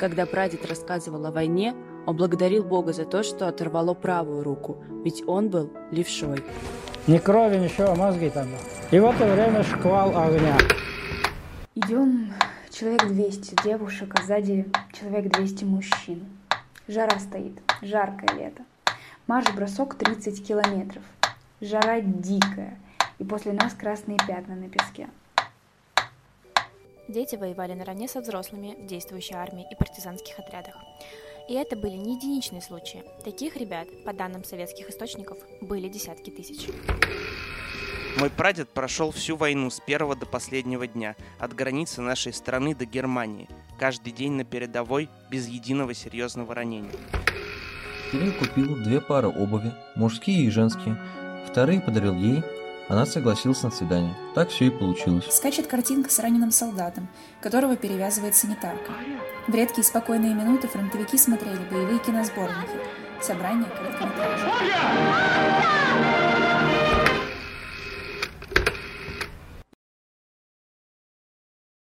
Когда прадед рассказывал о войне, он благодарил Бога за то, что оторвало правую руку, ведь он был левшой. Ни крови, ничего, мозги там. И в это время шквал огня. Идем человек 200 девушек, а сзади человек 200 мужчин. Жара стоит, жаркое лето. Марш-бросок 30 километров. Жара дикая. И после нас красные пятна на песке. Дети воевали наравне со взрослыми в действующей армии и партизанских отрядах. И это были не единичные случаи. Таких ребят, по данным советских источников, были десятки тысяч. Мой прадед прошел всю войну с первого до последнего дня, от границы нашей страны до Германии, каждый день на передовой, без единого серьезного ранения. Кирилл купил две пары обуви, мужские и женские. Вторые подарил ей, она согласилась на свидание. Так все и получилось. Скачет картинка с раненым солдатом, которого перевязывает санитарка. В редкие спокойные минуты фронтовики смотрели боевые киносборники. Собрание короткометражек.